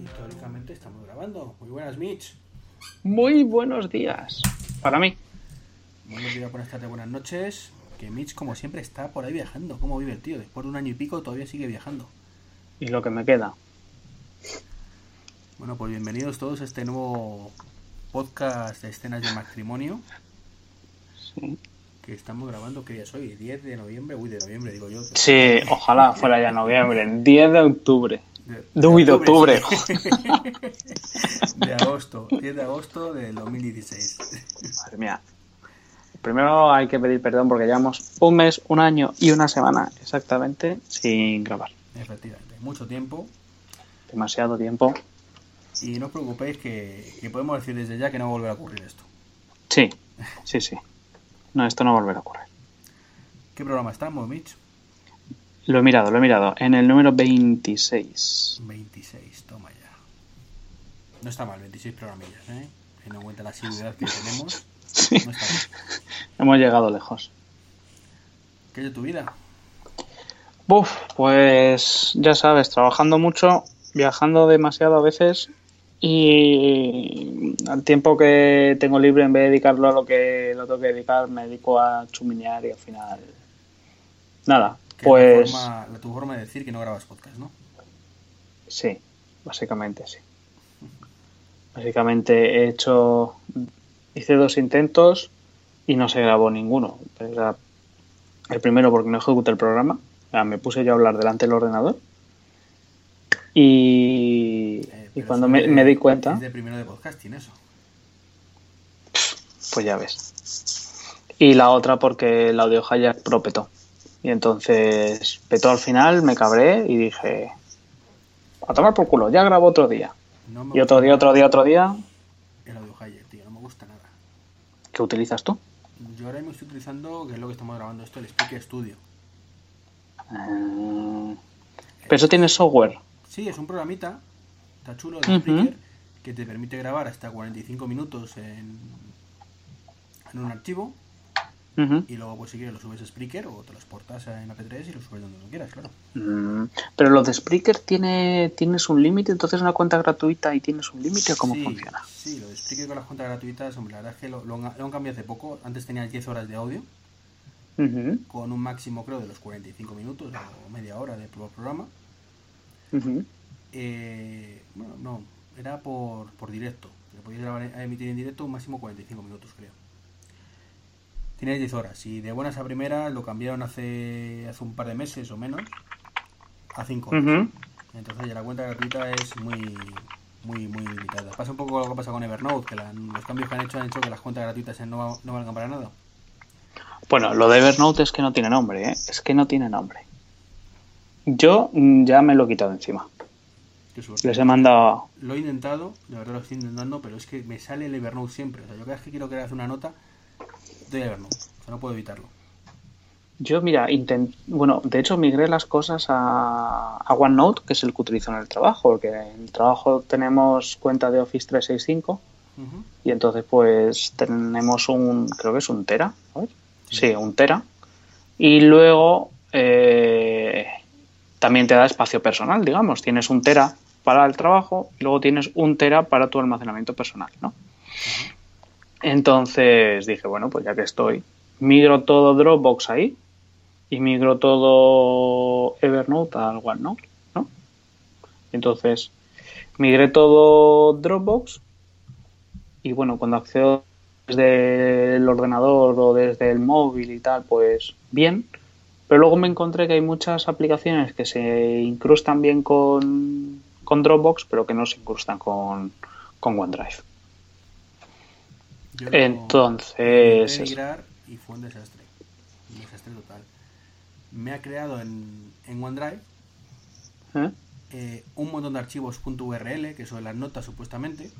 Históricamente estamos grabando. Muy buenas, Mitch. Muy buenos días. Para mí. Buenos días, buenas tardes, buenas noches. Que Mitch, como siempre, está por ahí viajando. ¿Cómo vive el tío? Después de un año y pico todavía sigue viajando. Y lo que me queda. Bueno, pues bienvenidos todos a este nuevo podcast de escenas de matrimonio Sí. que estamos grabando. ¿Qué día es hoy? ¿10 de noviembre? Uy, de noviembre, digo yo. Sí, ojalá fuera ya noviembre. 10 de octubre. De, De- uy, de octubre. de agosto. 10 de agosto del 2016. Madre mía. Primero hay que pedir perdón porque llevamos un mes, un año y una semana exactamente sin grabar. Efectivamente, mucho tiempo. Demasiado tiempo. Y no os preocupéis que, que podemos decir desde ya que no va a volver a ocurrir esto. Sí, sí, sí. No, esto no volverá a ocurrir. ¿Qué programa estamos, Mitch? Lo he mirado, lo he mirado. En el número 26. 26, toma ya. No está mal, 26 programillas, ¿eh? Teniendo en cuenta la asiduidad que tenemos, Sí. no está mal. Hemos llegado lejos. ¿Qué es de tu vida? Uf, pues ya sabes, trabajando mucho, viajando demasiado a veces y al tiempo que tengo libre, en vez de dedicarlo a lo que lo tengo que dedicar, me dedico a chuminear y al final... Nada, Que pues La, forma, la- tu forma de decir que no grabas podcast, ¿no? sí, básicamente sí. Básicamente he hecho, hice dos intentos y no se grabó ninguno. O sea, el primero porque no ejecuté el programa, o sea, me puse yo a hablar delante del ordenador y, y cuando me, de- me di cuenta, Es de primero de podcasting, eso. pues ya ves. Y la otra porque el audio hijack pro petó. Y entonces petó al final, me cabré y dije, a tomar por culo, ya grabo otro día. No Y otro día, otro día, otro día. El audio hijack, tío, no me gusta nada. ¿Qué utilizas tú? Yo ahora mismo estoy utilizando, que es lo que estamos grabando esto, el Speaker Studio. Ah, Pero eso tiene software. Sí, es un programita, está chulo, de Ujú. Spreaker, que te permite grabar hasta 45 minutos en, en un archivo y luego, pues si quieres, lo subes a Spreaker o te lo exportas en AP3 y lo subes donde lo quieras, claro. Mm, Pero lo de Spreaker tiene, tienes un límite, entonces una cuenta gratuita y tienes un límite, ¿o ¿cómo sí, funciona? Sí, lo de Spreaker con las cuentas gratuitas, hombre, la verdad es que lo, lo han, lo han cambiado hace poco. Antes tenías 10 horas de audio, con un máximo, creo, de los 45 minutos o media hora de pro- programa. ujú. Eh, bueno, no, era por, por directo. Le podías grabar, a emitir en directo un máximo 45 minutos, creo. Tienes 10 horas y de buenas a primeras lo cambiaron hace, hace un par de meses o menos a 5 horas. Entonces ya la cuenta gratuita es muy muy muy limitada. Pasa un poco lo que pasa con Evernote, que la- los cambios que han hecho han hecho que las cuentas gratuitas no, no valgan para nada. Bueno, lo de Evernote es que no tiene nombre, ¿eh? Es que no tiene nombre. Yo mm, ya me lo he quitado encima. Qué suerte. Les he mandado... Lo he intentado, de verdad lo estoy intentando, pero es que me sale el Evernote siempre. O sea, yo cada vez que quiero crear una nota, a Evernote. O sea, no puedo evitarlo. Yo, mira, intent... bueno, de hecho migré las cosas a, a OneNote, que es el que utilizo en el trabajo, porque en el trabajo tenemos cuenta de Office 365 Ujú. y entonces pues tenemos un, creo que es un tera, a ver. Sí, un tera. Y luego eh, también te da espacio personal, digamos. Tienes un tera para el trabajo y luego tienes un tera para tu almacenamiento personal, ¿no? Entonces dije, bueno, pues ya que estoy, migro todo Dropbox ahí y migro todo Evernote al OneNote, ¿no? Entonces migré todo Dropbox y bueno, cuando accedo desde el ordenador o desde el móvil y tal, pues bien. Pero luego me encontré que hay muchas aplicaciones que se incrustan bien con, con Dropbox, pero que no se incrustan con, con OneDrive. Yo Entonces, migrar y fue un desastre. Un desastre total. Me ha creado en, en OneDrive ¿eh? eh, un montón de archivos .url, que son las notas supuestamente,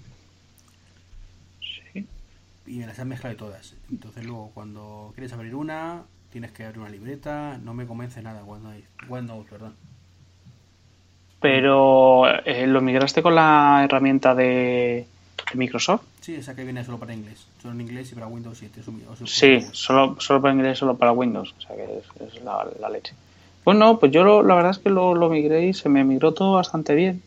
Sí. y me las han mezclado todas. Entonces luego cuando quieres abrir una, tienes que abrir una libreta, no me convence nada OneNote, OneNote perdón. Pero eh, lo migraste con la herramienta de Microsoft. Sí, esa que viene solo para inglés. Solo en inglés y para Windows 7. es un- o sea, Sí, solo, solo para inglés, solo para Windows. O sea que es, es la, la leche. Pues no, pues yo lo- la verdad es que lo, lo migré y se me migró todo bastante bien.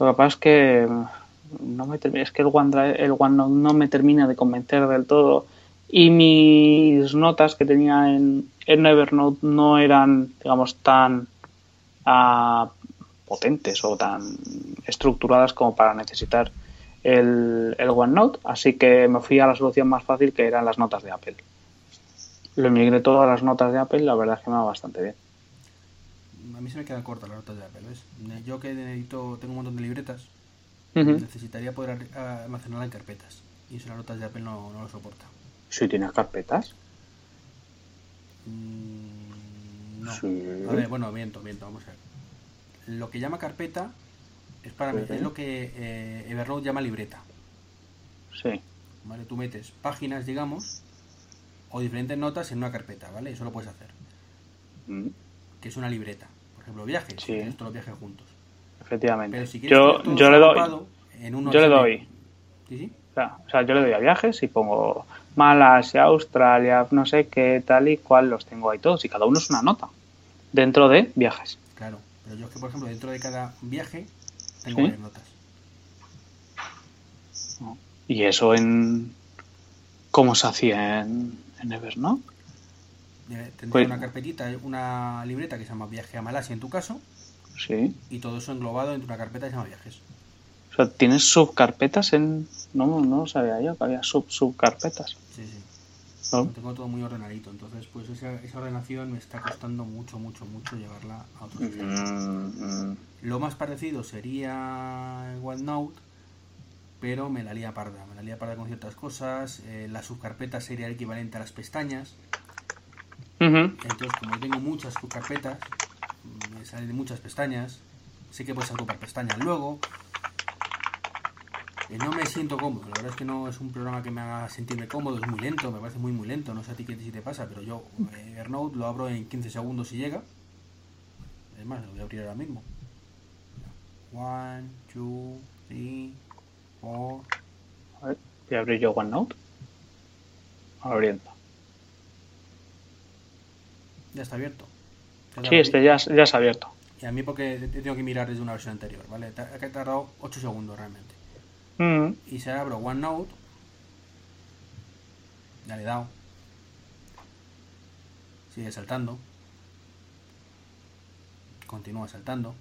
Lo que pasa es que mm, no me es que el OneDrive, el OneNote no me termina de convencer del todo. Y mis notas que tenía en, en Evernote no eran, digamos, tan ah, potentes o tan estructuradas como para necesitar el, el OneNote, así que me fui a la solución más fácil que eran las notas de Apple. Lo migré todo a las notas de Apple, la verdad es que me va bastante bien. A mí se me quedan cortas las notas de Apple, ¿ves? Yo que necesito, tengo un montón de libretas, necesitaría poder ar- almacenarla en carpetas. Y eso las notas de Apple no, no lo soporta. Si tienes carpetas. Mm, no. Sí. A ver, bueno, miento, miento, vamos a ver. Lo que llama carpeta es para es lo que eh, Evernote llama libreta. Sí. ¿Vale? Tú metes páginas, digamos, o diferentes notas en una carpeta, ¿vale? Eso lo puedes hacer. Mm, Que es una libreta. Por ejemplo, viajes. Sí. tienes todos los viajes juntos. Efectivamente. Pero si quieres yo, todo yo le doy. en yo le doy. Sí, sí. O sea, yo le doy a viajes y pongo Malasia, Australia, no sé qué, tal y cual, los tengo ahí todos. Y cada uno es una nota. Dentro de viajes. Claro. Pero yo es que, por ejemplo, dentro de cada viaje tengo Sí. varias notas. Y eso en. ¿Cómo se hacía en, en Evernote? Tendría Pues- una carpetita, una libreta que se llama Viaje a Malasia en tu caso, Sí. y todo eso englobado en una carpeta que se llama Viajes. O sea, tienes subcarpetas en. No, no lo sabía yo que había sub subcarpetas. Sí, sí. ¿No? Lo tengo todo muy ordenadito, entonces pues esa, esa ordenación me está costando mucho, mucho, mucho llevarla a otro sistema. Mm, mm. Lo más parecido sería OneNote, pero me la lía parda. Me la lía parda con ciertas cosas. eh, la subcarpeta sería el equivalente a las pestañas. Entonces, como tengo muchas subcarpetas, me salen muchas pestañas. Sé que puedes agrupar pestañas luego. Eh, no me siento cómodo. La verdad es que no es un programa que me haga sentirme cómodo. Es muy lento, me parece muy, muy lento. No sé a ti qué si te pasa, pero yo eh, Evernote lo abro en 15 segundos si llega. Es más, lo voy a abrir ahora mismo. One, two, three, four. A ver, voy a abrir yo OneNote. Abriendo. Ya está abierto. Sí, te este ya, ya ha abierto. Y a mí porque te tengo que mirar desde una versión anterior, ¿vale? Ta- Ha tardado 8 segundos realmente. Mm. Y se abro OneNote. Ya le he dado. Sigue saltando. Continúa saltando.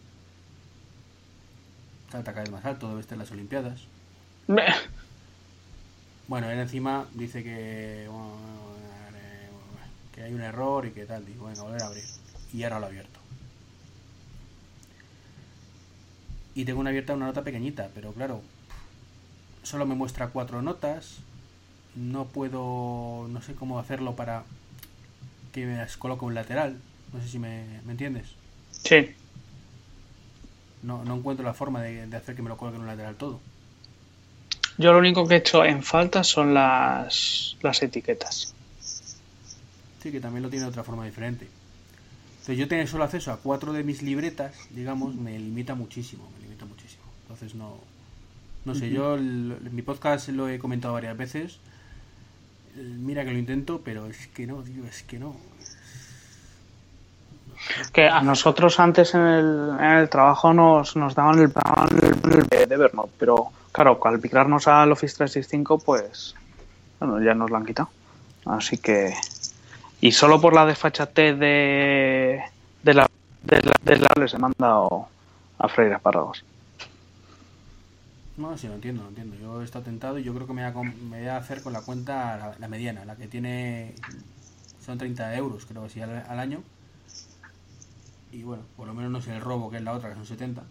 Salta cada vez más alto, debe estar en las Olimpiadas. Bueno, él encima dice que, bueno, que hay un error y que tal. Digo, venga, volver a abrir. Y ahora lo he abierto. Y tengo una abierta una nota pequeñita, pero claro, solo me muestra cuatro notas. No puedo, no sé cómo hacerlo para que me las coloque un lateral. No sé si me, me entiendes. Sí. No, no encuentro la forma de, de hacer que me lo coloque en un lateral todo. Yo lo único que he hecho en falta son las, las etiquetas. Sí, que también lo tiene de otra forma diferente. Entonces yo tener solo acceso a cuatro de mis libretas, digamos, me limita muchísimo, me limita muchísimo. Entonces no, no sé, yo el- en mi podcast lo he comentado varias veces. Eh, Mira que lo intento, pero es que no, tío, es que no. Que a nosotros antes en el, en el trabajo nos, nos daban el el de Evernote, pero claro, al migrarnos al Office 365, pues bueno, ya nos lo han quitado. Así que. Y solo por la desfachatez de, de la de la, de la les he mandado a freír espárragos. No, sí, lo entiendo, lo entiendo. Yo he estado tentado y yo creo que me voy a, me voy a hacer con la cuenta, la, la mediana, la que tiene. Son 30 euros, creo que sí, al, al año. Y bueno, por lo menos no sé el robo, que es la otra, que son 70.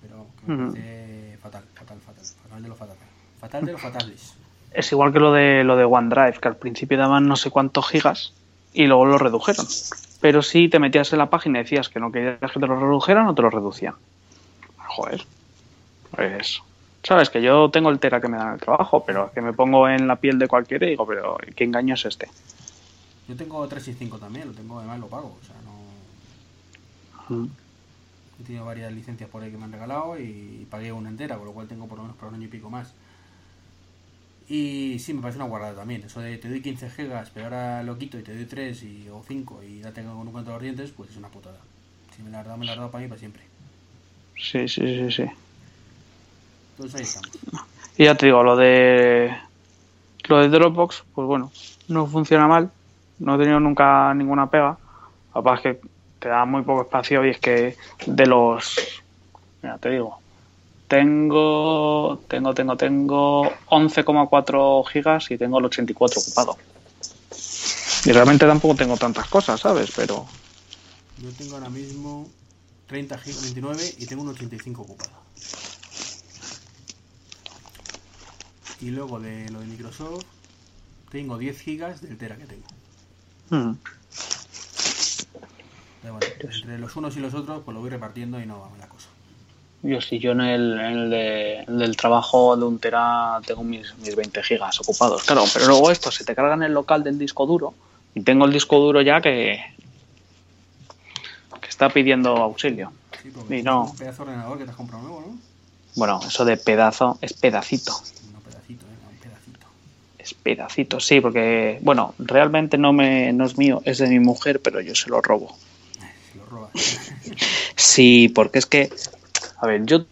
Pero que me parece fatal, fatal, fatal. Fatal de lo fatal. Fatal de lo fatales. Es igual que lo de lo de OneDrive, que al principio daban no sé cuántos gigas y luego lo redujeron. Pero si te metías en la página y decías que no querías que te lo redujeran, no te lo reducían. Joder. Pues. Sabes que yo tengo el Tera que me dan el trabajo, pero que me pongo en la piel de cualquiera y digo, pero ¿qué engaño es este? Yo tengo 365 también, lo tengo, además lo pago. O sea, no. He tenido varias licencias por ahí que me han regalado y pagué una entera, con lo cual tengo por lo menos para un año y pico más. Y sí, me parece una guardada también. Eso de te doy 15 gigas, pero ahora lo quito y te doy 3 y, o 5 y ya tengo con un cuento de dientes, pues es una putada. Si me la has dado, me la has dado para mí para siempre. Sí, sí, sí, sí. Entonces ahí estamos. Y ya te digo, lo de lo de Dropbox, pues bueno, no funciona mal. No he tenido nunca ninguna pega. Capaz que te da muy poco espacio y es que de los mira, te digo, tengo tengo tengo tengo 11,4 gigas y tengo el 84 ocupado. Y realmente tampoco tengo tantas cosas, ¿sabes? Pero Yo tengo ahora mismo 30 gigas, 29 y tengo un 85 ocupado. Y luego de lo de Microsoft, tengo 10 gigas del Tera que tengo. mm, Pero bueno, entre los unos y los otros, pues lo voy repartiendo y no va la cosa. Yo sí, yo en el, en el, de- en el del trabajo de un tera tengo mis, mis 20 gigas ocupados, claro, pero luego esto se te carga en el local del disco duro y tengo el disco duro ya que, que está pidiendo auxilio. Sí, Y no. es un pedazo de ordenador que te has comprado nuevo, ¿no? Bueno, eso de pedazo es pedacito. Es pedacito, sí, porque, bueno, realmente no, me, no es mío, es de mi mujer, pero yo se lo robo. Se lo robas. Sí, porque es que, a ver, yo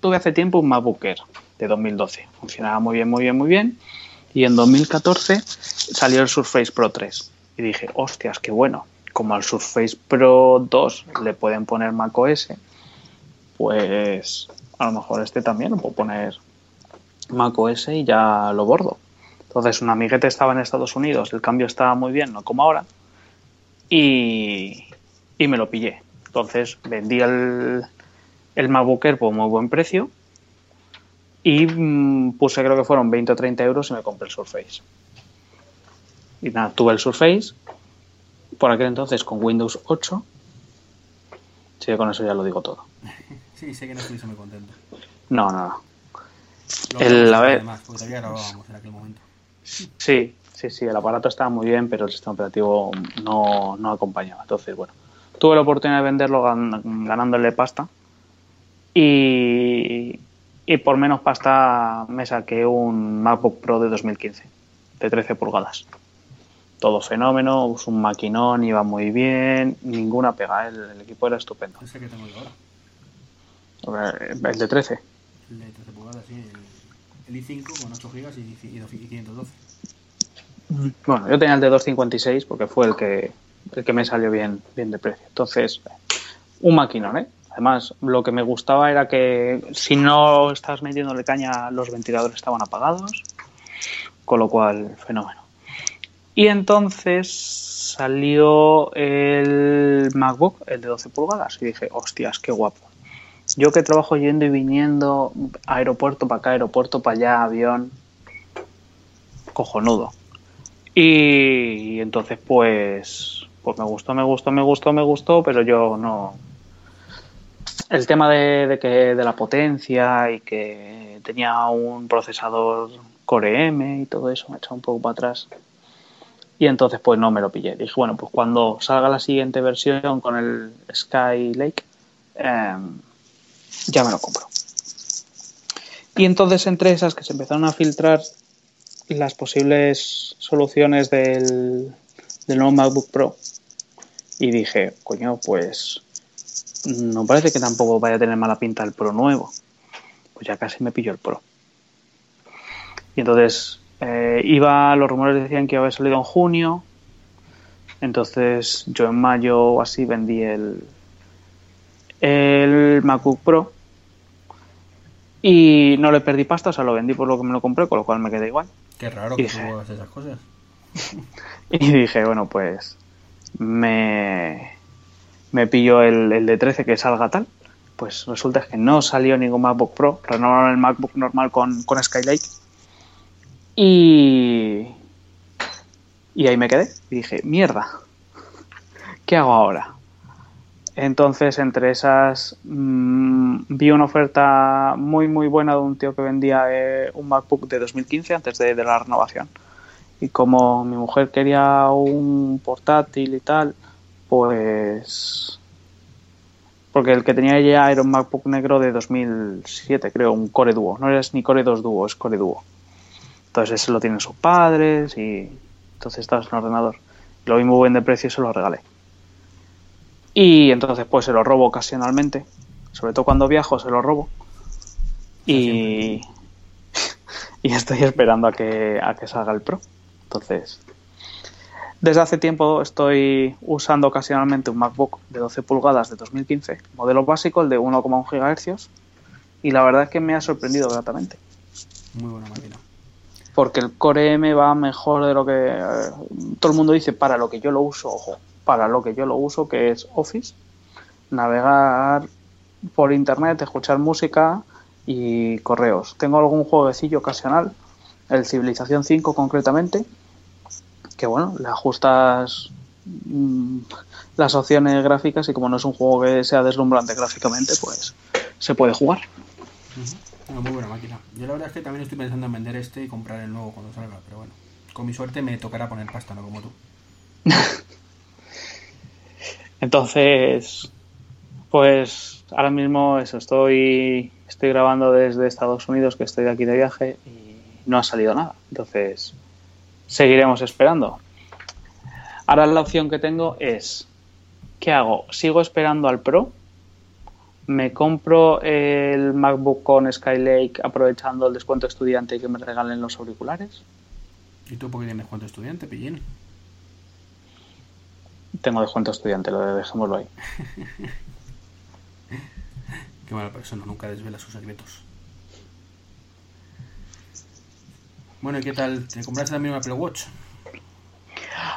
tuve hace tiempo un MacBook Air de 2012. Funcionaba muy bien, muy bien, muy bien. Y en 2014 salió el Surface Pro 3. Y dije, hostias, qué bueno. Como al Surface Pro 2 le pueden poner macOS, pues a lo mejor este también lo puedo poner macOS y ya lo bordo. Entonces, un amiguete estaba en Estados Unidos, el cambio estaba muy bien, no como ahora. Y, y me lo pillé. Entonces vendí el, el MacBook Air por muy buen precio y mm, puse creo que fueron 20 o 30 euros y me compré el Surface. Y nada, tuve el Surface por aquel entonces con Windows 8. Sí, con eso ya lo digo todo. Sí, sé que no estuviste muy contento. No, no, no. Lo El- hablamos a ver. Además, porque todavía grabábamos en aquel momento. Sí, sí, sí, el aparato estaba muy bien, pero el sistema operativo no, no acompañaba. Entonces, bueno, tuve la oportunidad de venderlo gan- ganándole pasta y, y por menos pasta me saqué un MacBook Pro de 2015, de 13 pulgadas. Todo fenómeno, es un maquinón, iba muy bien, ninguna pega, el, el equipo era estupendo. Ese que tengo yo ahora. El de 13. El de 13 pulgadas, sí. El, el i5 con 8 GB y, y, y 512. Bueno, yo tenía el de 256 porque fue el que, el que me salió bien, bien de precio. Entonces, un maquinón, ¿eh? Además, lo que me gustaba era que si no estabas metiéndole caña, los ventiladores estaban apagados, con lo cual, fenómeno. Y entonces salió el MacBook, el de 12 pulgadas, y dije, hostias, qué guapo. Yo que trabajo yendo y viniendo, aeropuerto para acá, aeropuerto para allá, avión, cojonudo. Y, entonces, pues, pues me gustó, me gustó, me gustó, me gustó, pero yo no. El tema de, de que de la potencia y que tenía un procesador Core M y todo eso me echaba un poco para atrás. Y entonces, pues no me lo pillé. Dije, bueno, pues cuando salga la siguiente versión con el Sky Lake, eh, ya me lo compro. Y entonces, entre esas que se empezaron a filtrar las posibles soluciones del, del nuevo MacBook Pro y dije, coño, pues no parece que tampoco vaya a tener mala pinta el Pro nuevo. Pues ya casi me pillo el Pro. Y entonces eh, iba, los rumores decían que iba a haber salido en junio. Entonces yo en mayo o así vendí el, el MacBook Pro y no le perdí pasta, o sea, lo vendí por lo que me lo compré, con lo cual me quedé igual. Qué raro Y que dije- tú hagas esas cosas. Y dije, bueno, pues me, me pillo el, el de 13 que salga tal. Pues resulta que no salió ningún MacBook Pro, renovaron el MacBook normal con, con Skylake. Y, y ahí me quedé. Y dije, mierda, ¿qué hago ahora? Entonces, entre esas, mm, vi una oferta muy, muy buena de un tío que vendía eh, un MacBook de 2015 antes de, la renovación. Y como mi mujer quería un portátil y tal, pues Porque el que tenía ya era un MacBook negro de 2007, creo, un Core Duo. No es ni Core 2 Duo, es Core Duo. Entonces ese lo tienen sus padres y entonces estaba en ordenador. Lo vi muy buen de precio se lo regalé. Y entonces pues se lo robo ocasionalmente. Sobre todo cuando viajo se lo robo. Y, y estoy esperando a que, a que salga el Pro. Entonces, desde hace tiempo estoy usando ocasionalmente un MacBook de 12 pulgadas de 2015, modelo básico, el de 1,1 GHz, y la verdad es que me ha sorprendido gratamente. Muy buena máquina. Porque el Core M va mejor de lo que eh, todo el mundo dice para lo que yo lo uso, ojo, para lo que yo lo uso, que es Office, navegar por internet, escuchar música y correos. Tengo algún jueguecillo ocasional, el Civilización 5 concretamente, que bueno, le ajustas mm, las opciones gráficas y como no es un juego que sea deslumbrante gráficamente, pues se puede jugar. Una muy buena máquina. Yo la verdad es que también estoy pensando en vender este y comprar el nuevo cuando salga, pero bueno, con mi suerte me tocará poner pasta, no como tú. Entonces, pues ahora mismo eso, estoy, estoy grabando desde Estados Unidos, que estoy aquí de viaje y no ha salido nada. Entonces, seguiremos esperando. Ahora la opción que tengo es, ¿qué hago? ¿Sigo esperando al Pro? ¿Me compro el MacBook con Skylake aprovechando el descuento estudiante y que me regalen los auriculares? ¿Y tú por qué tienes descuento estudiante, Pillín? Tengo descuento estudiante, lo dejémoslo ahí. Qué mala persona, nunca desvela sus secretos. Bueno, ¿y qué tal? ¿Te compraste también un Apple Watch?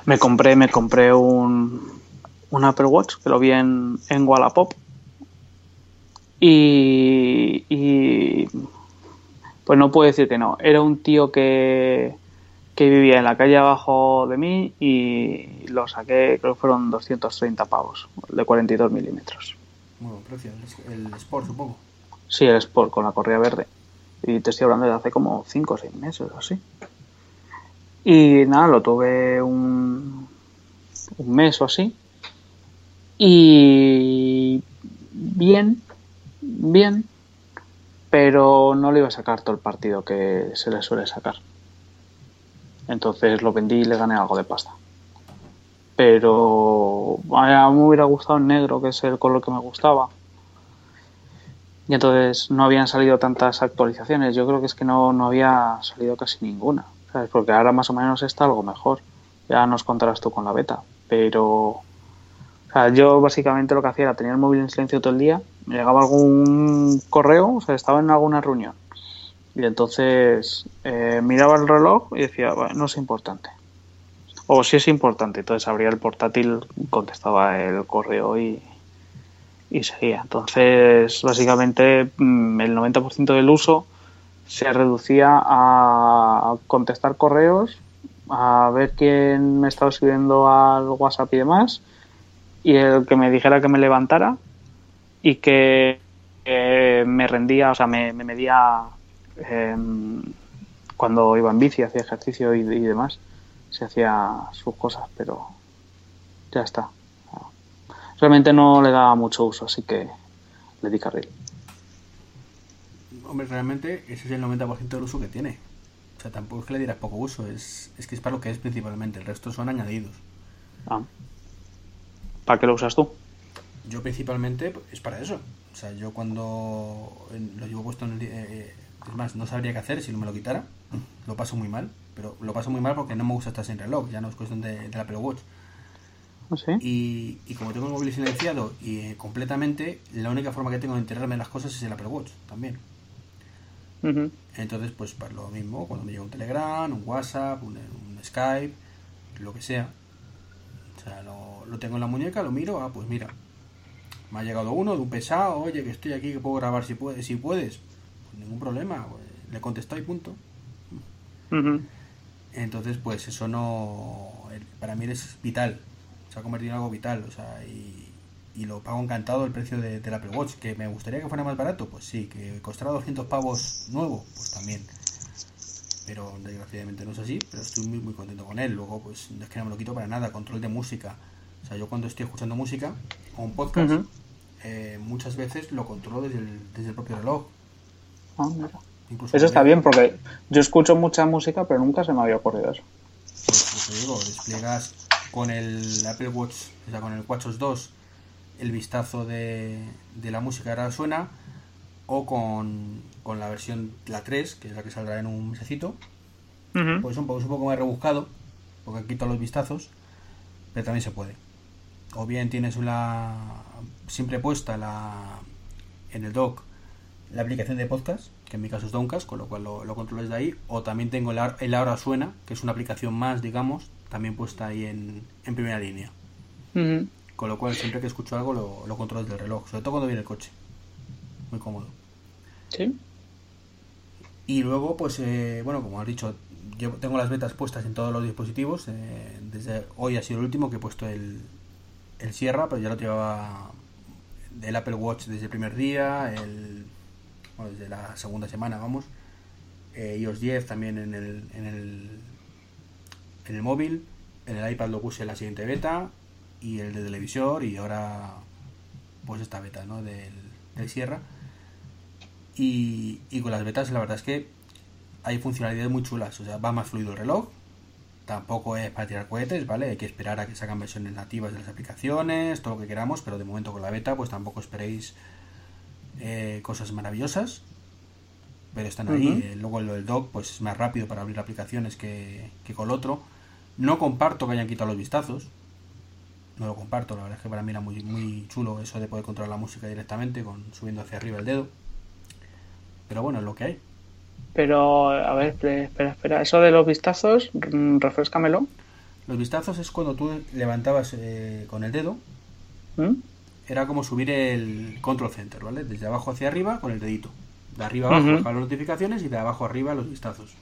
Me compré, me compré un, un Apple Watch que lo vi en, en Wallapop. Y, y pues no puedo decir que no. Era un tío que, que vivía en la calle abajo de mí y lo saqué, creo que fueron 230 pavos, de 42 milímetros. Muy buen precio, el, el Sport supongo. Sí, el Sport con la correa verde. Y te estoy hablando de hace como 5 o 6 meses o así. Y nada, lo tuve un, un mes o así. Y bien, bien, pero no le iba a sacar todo el partido que se le suele sacar. Entonces lo vendí y le gané algo de pasta. Pero a mí me hubiera gustado el negro, que es el color que me gustaba. Y entonces no habían salido tantas actualizaciones. Yo creo que es que no, no había salido casi ninguna. ¿sabes? Porque ahora más o menos está algo mejor. Ya nos contarás tú con la beta. Pero yo básicamente lo que hacía era tener el móvil en silencio todo el día. Me llegaba algún correo, o sea, estaba en alguna reunión. Y entonces eh, miraba el reloj y decía, no es importante. O si es importante. Entonces abría el portátil, contestaba el correo y, y seguía. Entonces, básicamente, mm, el 90% del uso se reducía a contestar correos, a ver quién me estaba escribiendo al WhatsApp y demás, y el que me dijera que me levantara y que eh, me rendía, o sea, me, me medía eh, cuando iba en bici, hacía ejercicio y, y demás, se hacía sus cosas, pero ya está realmente no le daba mucho uso, así que le di carril. Hombre, realmente ese es el 90% del uso que tiene. O sea, tampoco es que le dieras poco uso, es, es que es para lo que es principalmente, el resto son añadidos. Ah. ¿Para qué lo usas tú? Yo principalmente es para eso. O sea, yo cuando lo llevo puesto en el... Eh, es más, no sabría qué hacer si no me lo quitara. Lo paso muy mal, pero lo paso muy mal porque no me gusta estar sin reloj, ya no es cuestión de, la Apple Watch. ¿Sí? Y, y, como tengo el móvil silenciado y eh, completamente, la única forma que tengo de enterarme de las cosas es el Apple Watch también. Uh -huh. Entonces, pues para lo mismo, cuando me llega un Telegram, un WhatsApp, un, un Skype, lo que sea. O sea, lo, lo, tengo en la muñeca, lo miro, ah, pues mira, me ha llegado uno de un pesado, oye, que estoy aquí, que puedo grabar si puedes, si puedes. Ningún problema, le contesto y punto. Uh -huh. Entonces, pues eso no, para mí es vital se ha convertido en algo vital, o sea, y, y lo pago encantado el precio de, del Apple Watch. ¿Que me gustaría que fuera más barato? Pues sí, que costara 200 pavos nuevo, pues también. Pero desgraciadamente no es así, pero estoy muy, muy contento con él. Luego, pues no es que no me lo quito para nada, control de música. O sea, yo cuando estoy escuchando música o un podcast, uh -huh. eh, muchas veces lo controlo desde el, desde el propio reloj. Ah, mira. Incluso Eso está bien porque yo escucho mucha música, pero nunca se me había ocurrido eso. Pues te digo, despliegas con el Apple Watch, o sea, con el WatchOS 2, el vistazo de, de la música que ahora suena, o con, con la versión, la 3, que es la que saldrá en un mesecito, pues un poco, es un poco más rebuscado, porque han quitado los vistazos, pero también se puede. O bien tienes una siempre puesta la en el dock la aplicación de podcast, que en mi caso es Downcast, con lo cual lo, lo controlo desde ahí, o también tengo el, el Ahora Suena, que es una aplicación más, digamos, también puesta ahí en, en primera línea. Con lo cual siempre que escucho algo lo, lo controlo desde el reloj, sobre todo cuando viene el coche. Muy cómodo. Sí. Y luego, pues, eh, bueno, como has dicho, yo tengo las betas puestas en todos los dispositivos. eh, desde hoy ha sido el último que he puesto el, el Sierra, pero ya lo llevaba el Apple Watch desde el primer día, el, desde la segunda semana, vamos. Eh, iOS 10 también en el, en el, en el móvil. En el iPad lo puse la siguiente beta y el de televisor y ahora pues esta beta, ¿no? Del, del Sierra. Y, y con las betas la verdad es que hay funcionalidades muy chulas, o sea, va más fluido el reloj, tampoco es para tirar cohetes, ¿vale? Hay que esperar a que sacan versiones nativas de las aplicaciones, todo lo que queramos, pero de momento con la beta pues tampoco esperéis eh, cosas maravillosas, pero están ahí. Ujú. Eh, Luego lo del dock pues es más rápido para abrir aplicaciones que, que con el otro. No comparto que hayan quitado los vistazos, no lo comparto, la verdad es que para mí era muy, muy chulo eso de poder controlar la música directamente con subiendo hacia arriba el dedo. Pero bueno, es lo que hay. Pero, a ver, espera, espera, espera. Eso de los vistazos, mm, refrescamelo. Los vistazos es cuando tú levantabas eh, con el dedo, ¿Mm? Era como subir el control center, ¿vale? Desde abajo hacia arriba con el dedito. De arriba abajo las notificaciones y de abajo arriba los vistazos.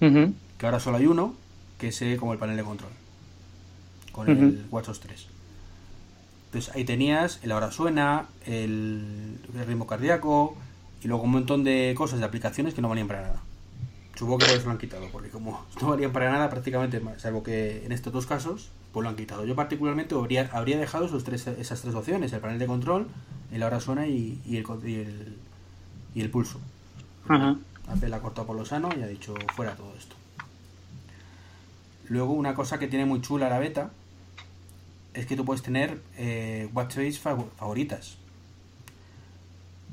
Que ahora solo hay uno, que es eh, como el panel de control. Con el WatchOS 3. Entonces ahí tenías el ahora suena, el, el ritmo cardíaco y luego un montón de cosas de aplicaciones que no valían para nada. Supongo que por eso lo han quitado, porque como no valían para nada prácticamente, salvo que en estos dos casos, pues lo han quitado. Yo particularmente habría, habría dejado esos tres, esas tres opciones, el panel de control, el ahora suena y, y el, y, el, y el pulso. Ajá. Apple ha cortado por lo sano y ha dicho fuera todo esto. Luego una cosa que tiene muy chula la beta es que tú puedes tener eh, watch face fav- favoritas.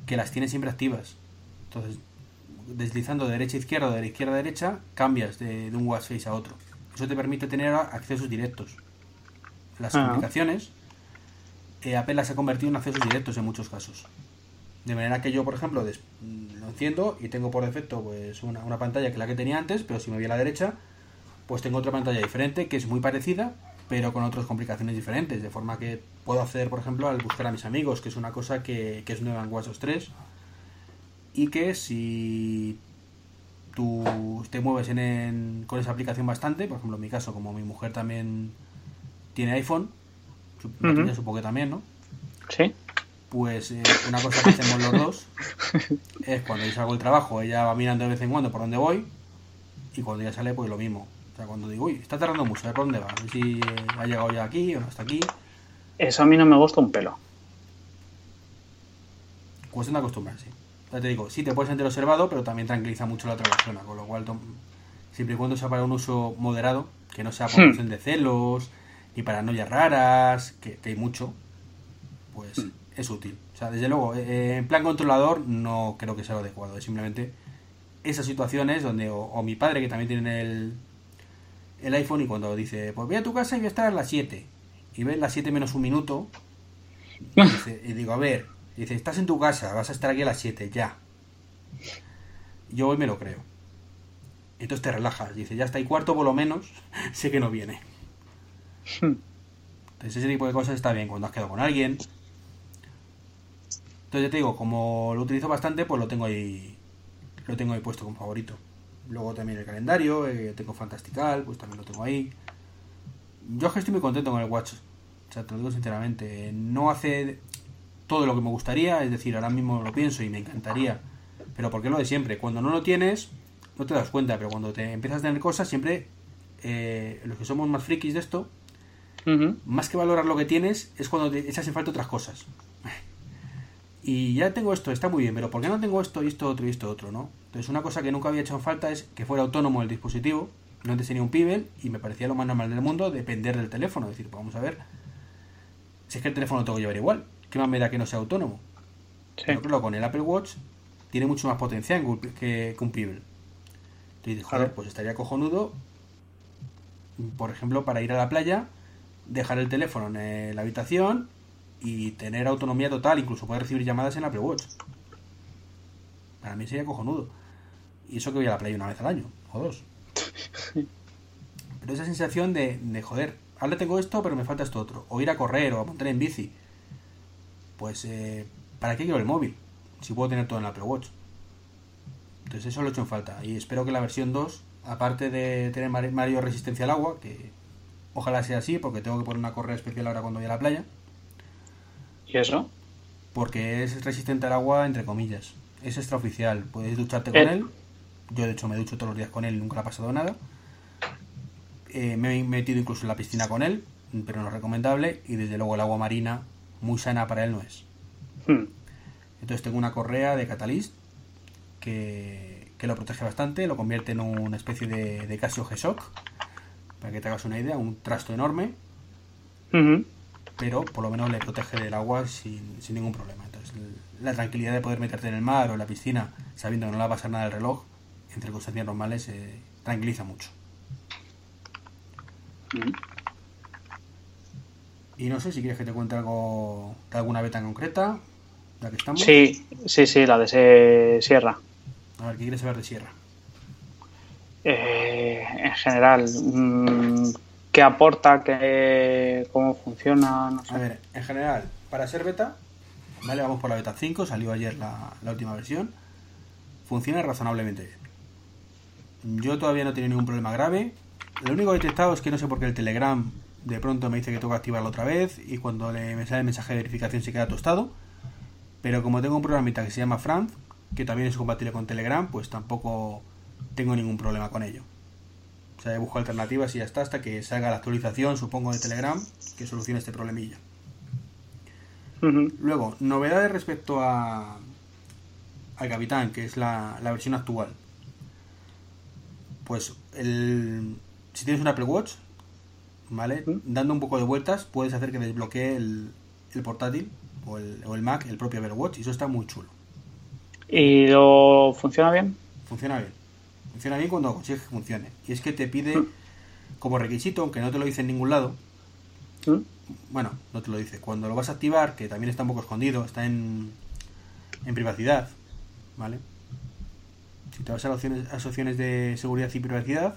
Que las tienes siempre activas. Entonces, deslizando de derecha a izquierda o de izquierda a derecha, cambias de, de un watch face a otro. Eso te permite tener accesos directos. Las Ah. aplicaciones, eh, Apple las ha convertido en accesos directos en muchos casos. De manera que yo, por ejemplo, lo enciendo y tengo por defecto pues una, una pantalla que la que tenía antes, pero si me voy a la derecha, pues tengo otra pantalla diferente que es muy parecida, pero con otras complicaciones diferentes. De forma que puedo acceder, por ejemplo, al buscar a mis amigos, que es una cosa que, que es nueva en WatchOS 3. Y que si tú te mueves en, en- con esa aplicación bastante, por ejemplo, en mi caso, como mi mujer también tiene iPhone, supongo que también, ¿no? Sí. Pues eh, una cosa que hacemos los dos es cuando yo salgo del trabajo, ella va mirando de vez en cuando por dónde voy y cuando ya sale, pues lo mismo. O sea, cuando digo, uy, está tardando mucho, a ver por dónde va, a ver si eh, ha llegado ya aquí o no está aquí. Eso a mí no me gusta un pelo. Cuestión de acostumbrarse. Ya te digo, sí te puedes sentir observado, pero también tranquiliza mucho la otra persona, con lo cual, siempre y cuando sea para un uso moderado, que no sea por Hmm. cuestión de celos, ni paranoias raras, que, que hay mucho, pues Hmm. es útil. O sea, desde luego, eh, en plan controlador no creo que sea lo adecuado, es simplemente esas situaciones donde, o, o mi padre que también tiene el, el iPhone y cuando dice, pues voy a tu casa y voy a estar a las 7, y ves las 7 menos un minuto, y, dice- y digo, a ver, dice, estás en tu casa, vas a estar aquí a las 7, ya. Yo hoy me lo creo. Entonces te relajas, dice, ya está y cuarto por lo menos, sé que no viene. Entonces ese tipo de cosas está bien cuando has quedado con alguien. Entonces ya te digo, como lo utilizo bastante, pues lo tengo ahí lo tengo ahí puesto como favorito. Luego también el calendario, eh, tengo Fantastical, pues también lo tengo ahí. Yo estoy muy contento con el Watch. O sea, te lo digo sinceramente. No hace todo lo que me gustaría, es decir, ahora mismo lo pienso y me encantaría. Pero porque lo de siempre. Cuando no lo tienes, no te das cuenta, pero cuando te empiezas a tener cosas, siempre eh, los que somos más frikis de esto, Más que valorar lo que tienes, es cuando te echas en falta otras cosas. y ya tengo esto, está muy bien, pero ¿por qué no tengo esto y esto otro y esto otro, no? Entonces una cosa que nunca había hecho en falta es que fuera autónomo el dispositivo, no antes tenía un Pibel y me parecía lo más normal del mundo depender del teléfono, es decir, pues vamos a ver, si es que el teléfono lo tengo que llevar igual, ¿qué más me da que no sea autónomo? Sí. Pero claro, con el Apple Watch tiene mucho más potencial que, que, un Pibel. Entonces, joder, pues estaría cojonudo, por ejemplo, para ir a la playa, dejar el teléfono en eh, la habitación y tener autonomía total, incluso poder recibir llamadas en Apple Watch. Para mí sería cojonudo. Y eso que voy a la playa una vez al año, o dos. Pero esa sensación de, de joder, ahora tengo esto, pero me falta esto otro. O ir a correr o a montar en bici. Pues, eh, ¿para qué quiero el móvil? Si puedo tener todo en el Apple Watch. Entonces eso lo he hecho en falta. Y espero que la versión 2, aparte de tener mayor resistencia al agua, que ojalá sea así, porque tengo que poner una correa especial ahora cuando voy a la playa, ¿Y eso? porque es resistente al agua, entre comillas. Es extraoficial, puedes ducharte con Eh. él. Yo de hecho me ducho todos los días con él y nunca le ha pasado nada. Eh, me he metido incluso en la piscina con él, pero no es recomendable. Y desde luego el agua marina, muy sana para él no es. Hmm. Entonces tengo una correa de Catalyst que, que lo protege bastante, lo convierte en una especie de, de Casio G-Shock, para que te hagas una idea, un trasto enorme, pero por lo menos le protege del agua sin, sin ningún problema. Entonces la tranquilidad de poder meterte en el mar o en la piscina sabiendo que no le va a pasar nada al reloj, en circunstancias normales, eh, tranquiliza mucho. Y no sé si quieres que te cuente algo de alguna beta en concreta, ya que estamos. Sí, sí, sí, la de Se- Sierra. A ver, ¿qué quieres saber de Sierra? Eh, en general, mm, ¿qué aporta? Qué, ¿Cómo funciona? No sé. A ver, en general, para ser beta, vale, vamos por la beta 5, salió ayer la, última versión. Funciona razonablemente bien. Yo todavía no he tenido ningún problema grave. Lo único que he detectado es que no sé por qué el Telegram de pronto me dice que tengo que activarlo otra vez y cuando le, me sale el mensaje de verificación se queda tostado. Pero como tengo un programita que se llama Franz, que también es compatible con Telegram, pues tampoco tengo ningún problema con ello. O sea, he buscado alternativas y ya está hasta que salga la actualización, supongo, de Telegram, que solucione este problemilla. Luego, novedades respecto a al Capitán, que es la, la versión actual. Pues el, si tienes un Apple Watch, ¿vale? Dando un poco de vueltas, puedes hacer que desbloquee el, el portátil o el, o el Mac, el propio Apple Watch, y eso está muy chulo. ¿Y lo funciona bien? Funciona bien. Funciona bien cuando consigues que funcione. Y es que te pide ¿Mm? como requisito, aunque no te lo dice en ningún lado, ¿Mm? bueno, no te lo dice. Cuando lo vas a activar, que también está un poco escondido, está en, en privacidad, ¿vale? Si te vas a las opciones, a las opciones de seguridad y privacidad,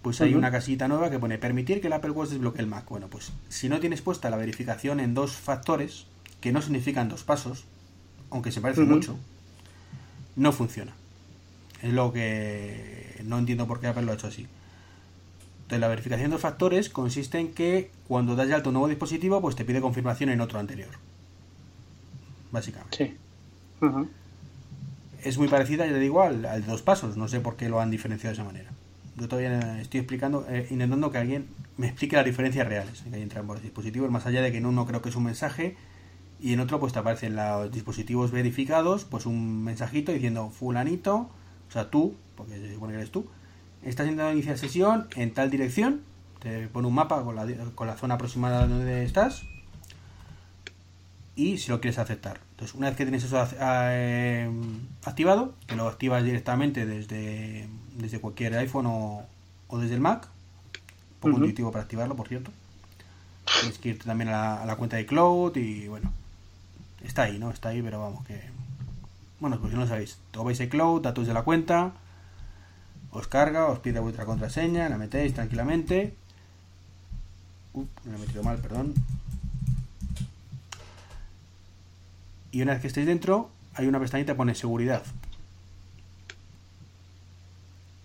pues hay una casita nueva que pone permitir que el Apple Watch desbloquee el Mac. Bueno, pues si no tienes puesta la verificación en dos factores, que no significan dos pasos, aunque se parece Ujú. mucho, no funciona. Es lo que no entiendo por qué Apple lo ha hecho así. Entonces, la verificación de dos factores consiste en que cuando das de alta un nuevo dispositivo, pues te pide confirmación en otro anterior. Básicamente. Sí. Ujú. Es muy parecida, ya te digo, al, al de dos pasos. No sé por qué lo han diferenciado de esa manera. Yo todavía estoy explicando, eh, intentando que alguien me explique las diferencias reales que hay entre ambos dispositivos, más allá de que en uno creo que es un mensaje y en otro pues te aparecen los dispositivos verificados, pues un mensajito diciendo fulanito, o sea tú, porque se supone que eres tú, estás intentando iniciar sesión en tal dirección, te pone un mapa con la, con la zona aproximada donde estás y si lo quieres aceptar. Entonces, una vez que tienes eso ac- eh, activado, que lo activas directamente desde, desde cualquier iPhone o, o desde el Mac, un poco intuitivo para activarlo, por cierto. Tienes que irte también a la, a la cuenta de Cloud y bueno, está ahí, ¿no? Está ahí, pero vamos, que. Bueno, pues si no lo sabéis, vais a Cloud, datos de la cuenta, os carga, os pide vuestra contraseña, la metéis tranquilamente. Uh, me he metido mal, perdón. Y una vez que estéis dentro, hay una pestañita que pone seguridad.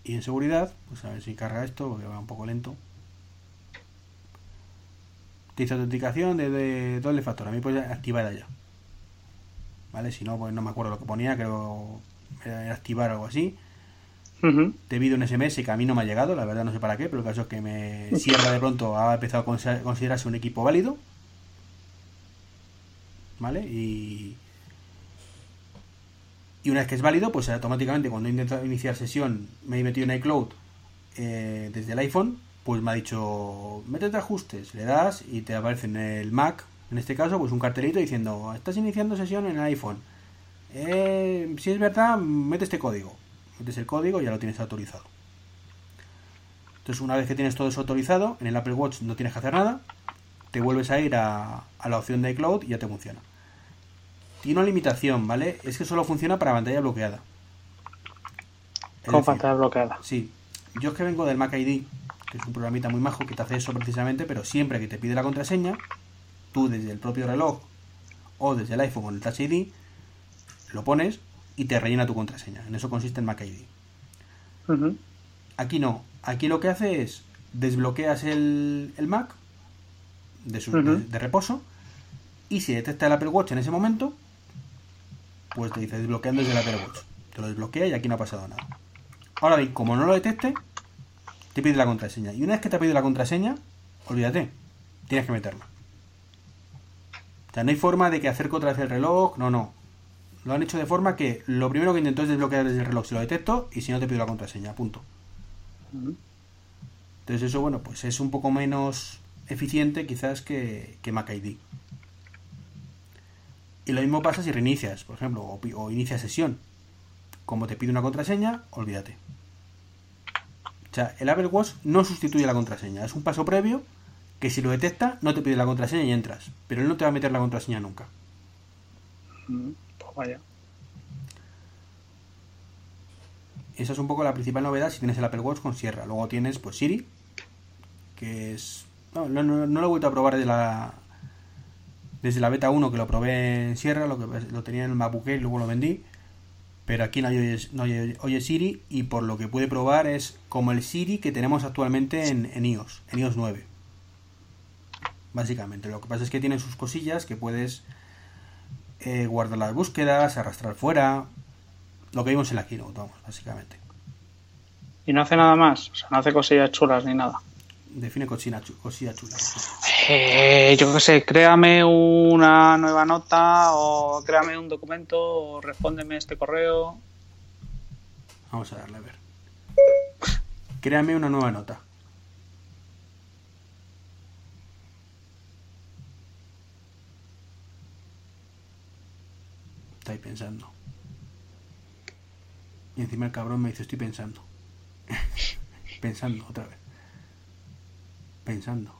Y en seguridad, pues a ver si carga esto, porque va un poco lento. Dice autenticación de, de doble factor. A mí pues activada ya. ¿Vale? Si no, pues no me acuerdo lo que ponía, creo era activar algo así. Ujú. Te pido un SMS que a mí no me ha llegado, la verdad no sé para qué, pero el caso es que me Sierra de pronto ha empezado a consider- considerarse un equipo válido. ¿Vale? Y, Y una vez que es válido, pues automáticamente cuando he intentado iniciar sesión, me he metido en iCloud eh, desde el iPhone, pues me ha dicho, métete ajustes, le das y te aparece en el Mac, en este caso, pues un cartelito diciendo, estás iniciando sesión en el iPhone. Eh, si es verdad, mete este código. Metes el código y ya lo tienes autorizado. Entonces, una vez que tienes todo eso autorizado, en el Apple Watch no tienes que hacer nada. Te vuelves a ir a, a la opción de iCloud y ya te funciona. Tiene una limitación, ¿vale? Es que solo funciona para pantalla bloqueada. Es Con decir, pantalla bloqueada. Sí. Yo es que vengo del Mac ID, que es un programita muy majo que te hace eso precisamente, pero siempre que te pide la contraseña, tú desde el propio reloj o desde el iPhone con el Touch ID, lo pones y te rellena tu contraseña. En eso consiste el Mac ID. Aquí no. Aquí lo que hace es desbloqueas el, el Mac de, su- de, de reposo y si detecta el Apple Watch en ese momento, pues te dice desbloqueando desde el Apple Watch. Te lo desbloquea y aquí no ha pasado nada. Ahora bien, como no lo detecte, te pide la contraseña. Y una vez que te ha pedido la contraseña, olvídate, tienes que meterla. O sea, no hay forma de que acerque otra vez el reloj, no, no. Lo han hecho de forma que lo primero que intento es desbloquear desde el reloj si lo detecto y si no te pido la contraseña, punto. Entonces eso, bueno, pues es un poco menos eficiente quizás que, que Mac ID. Y lo mismo pasa si reinicias, por ejemplo, o, o inicias sesión. Como te pide una contraseña, olvídate. O sea, el Apple Watch no sustituye la contraseña, es un paso previo que si lo detecta no te pide la contraseña y entras. Pero él no te va a meter la contraseña nunca. Ujú. Pues vaya. Esa es un poco la principal novedad si tienes el Apple Watch con Sierra. Luego tienes pues Siri, que es... No, no, no- no lo he vuelto a probar desde la, desde la beta 1 que lo probé en Sierra, lo que lo tenía en el MacBook y luego lo vendí. Pero aquí no hay, Oye- no Oye Siri y por lo que pude probar es como el Siri que tenemos actualmente en, en iOS, en iOS 9. Básicamente, lo que pasa es que tiene sus cosillas que puedes eh, guardar las búsquedas, arrastrar fuera, lo que vimos en la keynote, vamos, básicamente. Y no hace nada más. O sea, no hace cosillas chulas ni nada. Define cocina, chu- cosilla chula. Eh, yo qué sé, créame una nueva nota o créame un documento o respóndeme este correo. Vamos a darle a ver. Créame una nueva nota. Está ahí pensando. Y encima el cabrón me dice, estoy pensando. pensando otra vez. Pensando.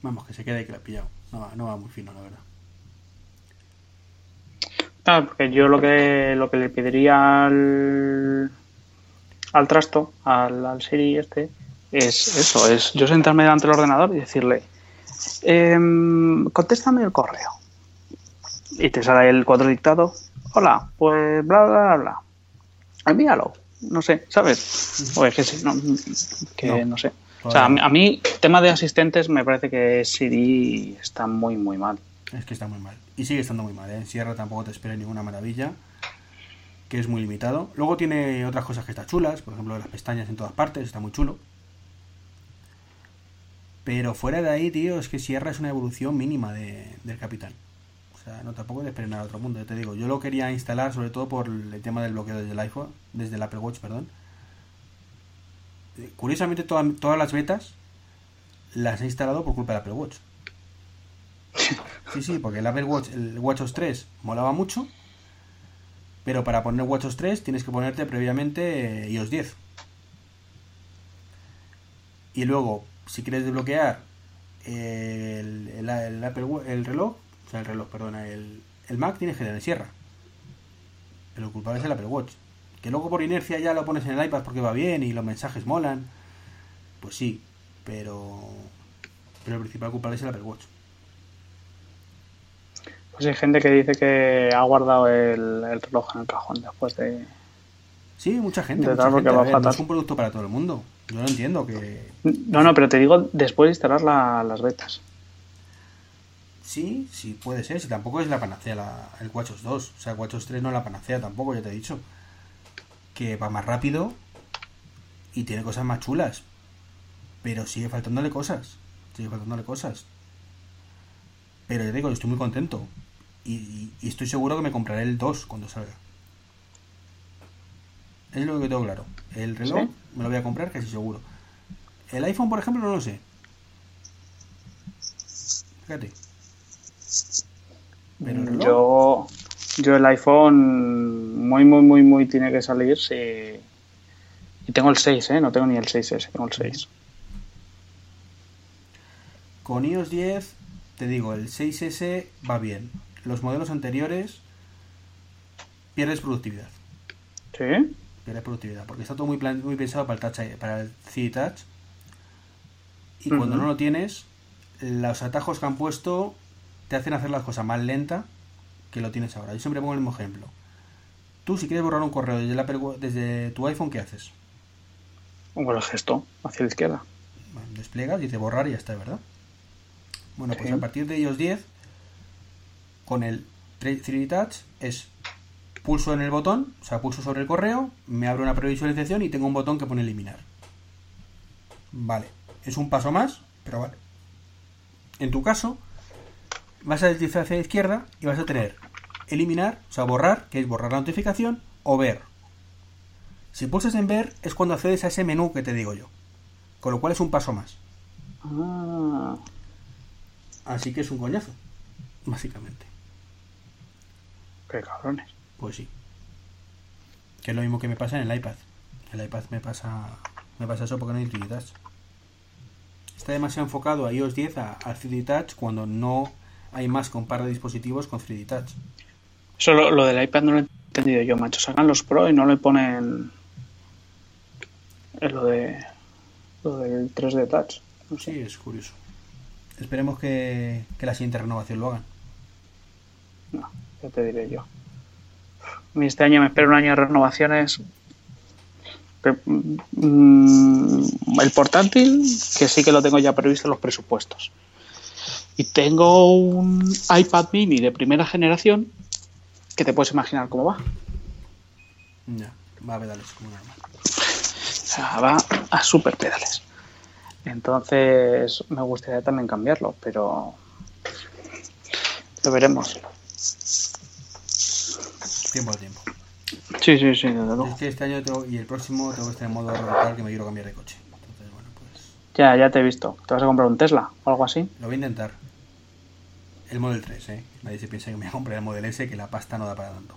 Vamos, que se quede ahí que la ha pillado. No va, no va muy fino, la verdad. Claro, porque yo lo que lo que le pediría al, al trasto, al, al Siri este, es eso, es yo sentarme delante del ordenador y decirle, em, contéstame el correo. Y te sale el cuadro dictado, hola, pues bla bla bla bla. Envíalo. No sé, ¿sabes? O es que sí, no, que No. no, sé. O sea, a mí, tema de asistentes, me parece que Siri está muy, muy mal. Es que está muy mal. Y sigue estando muy mal, ¿eh? En Sierra tampoco te espera ninguna maravilla. Que es muy limitado. Luego tiene otras cosas que están chulas. Por ejemplo, las pestañas en todas partes. Está muy chulo. Pero fuera de ahí, tío, es que Sierra es una evolución mínima de, del Capitán. Sea, no tampoco te esperes nada a otro mundo. Ya te digo, yo lo quería instalar sobre todo por el tema del bloqueo desde el iPhone. Desde el Apple Watch, perdón. Curiosamente, toda- todas las betas las he instalado por culpa del Apple Watch. Sí, sí, porque el Apple Watch, el WatchOS 3 molaba mucho, pero para poner WatchOS 3 tienes que ponerte previamente eh, iOS 10. Y luego, si quieres desbloquear el, el, el Apple el reloj, o sea, el reloj, perdona, el, el Mac tienes que tener Sierra. Pero el culpable es el Apple Watch. Que luego por inercia ya lo pones en el iPad porque va bien y los mensajes molan. Pues sí, pero pero el principal culpable es el Apple Watch. Pues hay gente que dice que ha guardado el, el reloj en el cajón después de... Sí, mucha gente. De mucha gente. va A ver, no es un producto para todo el mundo. Yo lo entiendo que No, no, pero te digo después de instalar la- las betas. Sí, sí puede ser. Si tampoco es la panacea la- el WatchOS 2. O sea, WatchOS 3 no es la panacea tampoco, ya te he dicho. Que va más rápido y tiene cosas más chulas. Pero sigue faltándole cosas. Sigue faltándole cosas. Pero ya te digo, yo estoy muy contento. Y, y- y estoy seguro que me compraré el 2 cuando salga. Es lo que tengo claro. El reloj ¿Sí? me lo voy a comprar casi seguro. El iPhone, por ejemplo, no lo sé. Fíjate. Pero Yo, yo el iPhone muy, muy, muy, muy tiene que salir. sí. Y tengo el 6, ¿eh? No tengo ni el 6S, tengo el 6. con iOS 10, te digo, el 6S va bien. Los modelos anteriores pierdes productividad. ¿Sí? Pierdes productividad. Porque está todo muy, plan- muy pensado para el, touch, para el 3D Touch. Y cuando no lo tienes, los atajos que han puesto te hacen hacer las cosas más lenta que lo tienes ahora. Yo siempre pongo el mismo ejemplo. Tú, si quieres borrar un correo desde, la desde tu iPhone, ¿qué haces? Con el gesto hacia la izquierda. Bueno, despliegas, dice borrar y ya está, ¿verdad? Bueno, pues Sí. a partir de iOS 10, con el 3D Touch, es pulso en el botón, o sea, pulso sobre el correo, me abre una previsualización y tengo un botón que pone eliminar. Vale, es un paso más, pero vale. En tu caso, vas a deslizar hacia la izquierda y vas a tener eliminar, o sea, borrar, que es borrar la notificación, o ver. Si pulsas en ver, es cuando accedes a ese menú que te digo yo. Con lo cual es un paso más. Ah, Así que es un coñazo, básicamente. qué cabrones. Pues sí. Que es lo mismo que me pasa en el iPad. El iPad me pasa me pasa eso porque no hay 3D Touch. Está demasiado enfocado a iOS 10 a, al 3D Touch cuando no hay más que un par de dispositivos con 3D Touch. Eso lo, lo del iPad no lo he entendido yo, macho. Sacan los Pro y no le ponen lo de lo del 3D Touch. No sé. Sí, es curioso. Esperemos que, que la siguiente renovación lo hagan. No, ya te diré yo. Este año me espero un año de renovaciones. Mm, El portátil, que sí que lo tengo ya previsto en los presupuestos. Y tengo un iPad mini de primera generación que te puedes imaginar cómo va. Ya, va a pedales como normal. O sea, va a super pedales. Entonces me gustaría también cambiarlo, pero lo veremos. Tiempo al tiempo. Sí, sí, sí, desde luego. Este año tengo- y el próximo tengo que estar en modo radical que me quiero cambiar de coche. Ya, ya te he visto. ¿Te vas a comprar un Tesla o algo así? Lo voy a intentar. El Model 3, ¿eh? Nadie se piensa que me voy a comprar el Model S, que la pasta no da para tanto.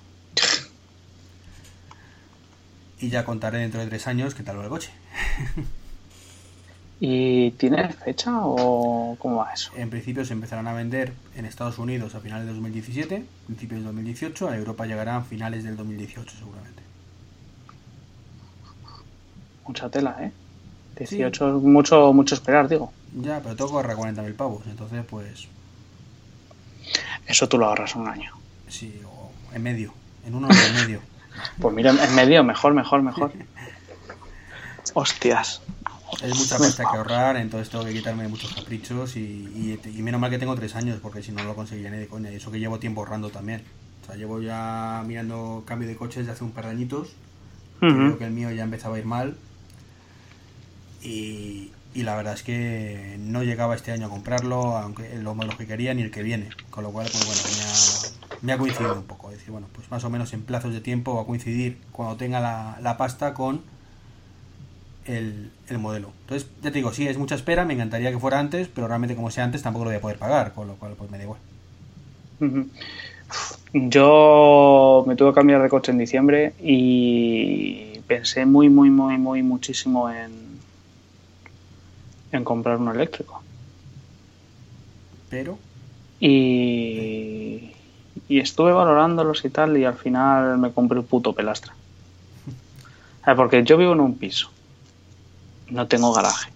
Y ya contaré dentro de tres años qué tal va el coche. ¿Y tiene fecha o cómo va eso? En principio se empezarán a vender en Estados Unidos a finales de 2017, principios de 2018. A Europa llegarán a finales del 2018 seguramente. Mucha tela, ¿eh? 18 es mucho, mucho esperar, digo. Ya, pero tengo que ahorrar 40.000 pavos. Entonces, pues, Eso tú lo ahorras un año. sí, o en medio. En uno o en medio. Pues mira, en medio, mejor, mejor, mejor. Hostias. Es mucha pasta que ahorrar, entonces tengo que quitarme muchos caprichos y, y, y menos mal que tengo tres años, porque si no, lo conseguiría ni de coña. Y eso que llevo tiempo ahorrando también. O sea, llevo ya mirando cambio de coches desde hace un par de añitos. Creo que el mío ya empezaba a ir mal. Y, la verdad es que no llegaba este año a comprarlo, aunque los modelos que quería, ni el que viene. Con lo cual, pues bueno, me ha, coincidido un poco. Es decir, bueno, pues más o menos en plazos de tiempo va a coincidir cuando tenga la, pasta con el, el modelo. Entonces, ya te digo, sí, es mucha espera, me encantaría que fuera antes, pero realmente como sea antes tampoco lo voy a poder pagar, con lo cual pues me da igual. Yo me tuve que cambiar de coche en diciembre y pensé muy, muy, muy, muy muchísimo en, en comprar uno eléctrico. Pero, Y, y estuve valorándolos y tal y al final me compré el puto pelastra. Sea, porque yo vivo en un piso. No tengo garaje.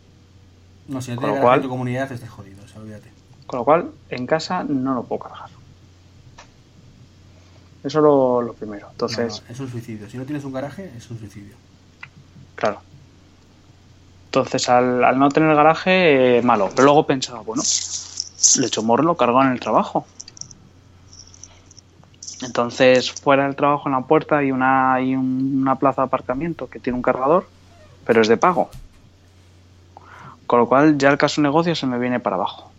no, si no tienes cual- en tu comunidad, estés jodido, o sea, olvídate. Con lo cual, en casa no lo puedo cargar. Eso lo, lo primero. No, Entonces, no, es un suicidio. Si no tienes un garaje, es un suicidio. claro. Entonces, al, al no tener garaje, eh, malo. Pero luego pensaba, bueno, le echo morro, lo cargo en el trabajo. Entonces, fuera del trabajo, en la puerta, hay una, hay un- una plaza de aparcamiento que tiene un cargador, pero es de pago. Con lo cual, ya el caso negocio se me viene para abajo.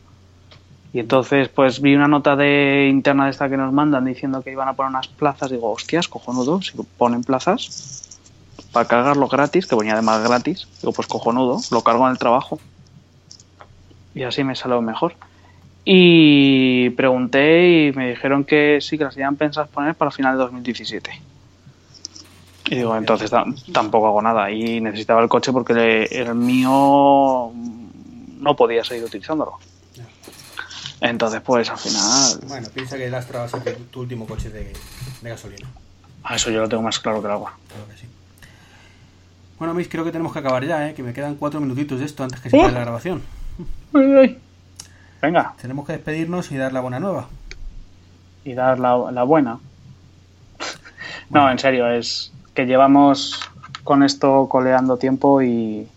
Y entonces, pues vi una nota de interna de esta que nos mandan diciendo que iban a poner unas plazas. Digo, hostias, cojonudo, si ponen plazas, para cargarlo gratis, que venía además gratis. Digo, pues cojonudo, lo cargo en el trabajo. Y así me salió mejor. Y pregunté y me dijeron que sí, que las tenían pensadas poner para final de 2017. Y digo, entonces ta- tampoco hago nada. Y necesitaba el coche porque el mío no podía seguir utilizándolo. Entonces, pues al final, Bueno, piensa que el Astra va a ser tu, último coche de, de gasolina. a eso yo lo tengo más claro que el agua. Creo que sí. Bueno, Miss, creo que tenemos que acabar ya, ¿eh? que me quedan cuatro minutitos de esto antes que se acabe la grabación. Venga, Tenemos que despedirnos y dar la buena nueva. y dar la, la buena. No, en serio, es que llevamos con esto coleando tiempo y,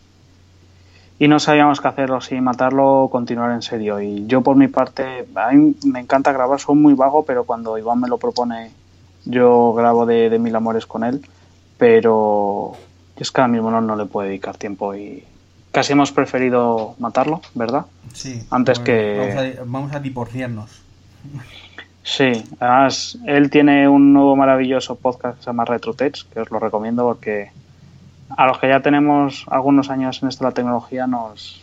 y no sabíamos qué hacerlo, si matarlo o continuar en serio. Y yo por mi parte, a mí me encanta grabar, soy muy vago, pero cuando Iván me lo propone, yo grabo de, de mil amores con él, pero es que ahora mismo no, no le puedo dedicar tiempo y casi hemos preferido matarlo, ¿verdad? Sí. Antes bueno, que- Vamos a, vamos a divorciarnos. Sí, además él tiene un nuevo maravilloso podcast que se llama RetroTech, que os lo recomiendo porque a los que ya tenemos algunos años en esto de la tecnología nos,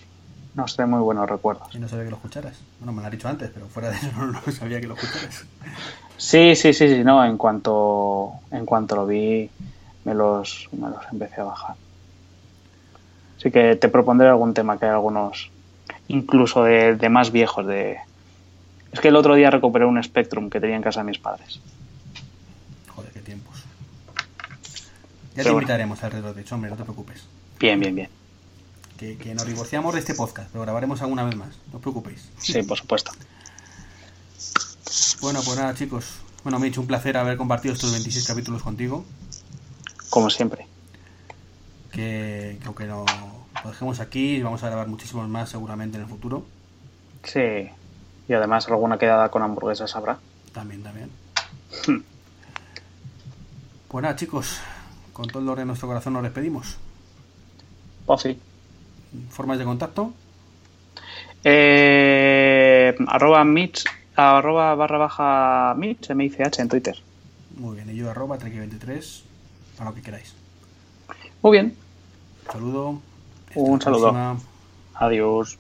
nos trae muy buenos recuerdos. Y no sabía que lo escucharas. Bueno, me lo has dicho antes, pero fuera de eso no, no sabía que lo escucharas. Sí, sí, sí, sí, no, en cuanto, en cuanto lo vi me los, me los empecé a bajar. Así que te propondré algún tema que hay algunos, incluso de, de más viejos, de... Es que el otro día recuperé un Spectrum que tenía en casa de mis padres. Joder, qué tiempos. Ya te invitaremos al Retro Tech, hombre, no te preocupes. Bien, bien, bien. Que, que nos divorciamos de este podcast, pero grabaremos alguna vez más. No os preocupéis. Sí, por supuesto. Bueno, pues nada, chicos. Bueno, me ha hecho un placer haber compartido estos 26 capítulos contigo. Como siempre. Que, que aunque lo dejemos aquí, vamos a grabar muchísimos más seguramente en el futuro. Sí. Y además alguna quedada con hamburguesas habrá. También, también. Hmm. Pues nada, chicos. Con todo el dolor de nuestro corazón nos despedimos. Puffy. Formas de contacto. Eh, arroba Mitch, arroba barra baja Mitch, M-I-C-H en Twitter. Muy bien, y yo arroba treki23 para lo que queráis. Muy bien. Un saludo. Un Hasta saludo. próxima. Adiós.